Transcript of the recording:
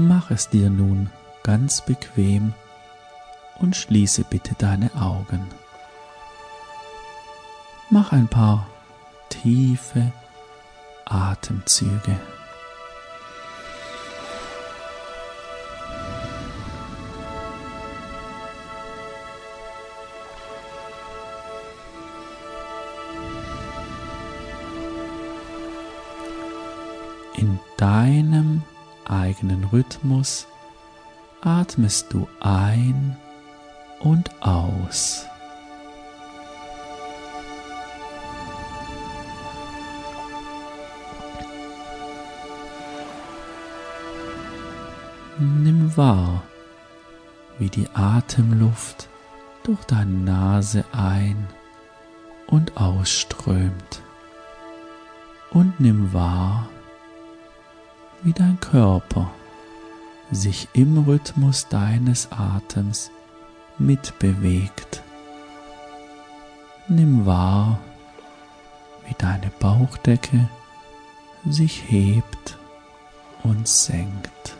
Mach es dir nun ganz bequem und schließe bitte deine Augen. Mach ein paar tiefe Atemzüge. In deinem eigenen Rhythmus atmest du ein und aus. Nimm wahr, wie die Atemluft durch deine Nase ein und ausströmt. Und nimm wahr, wie dein Körper sich im Rhythmus deines Atems mitbewegt. Nimm wahr, wie deine Bauchdecke sich hebt und senkt.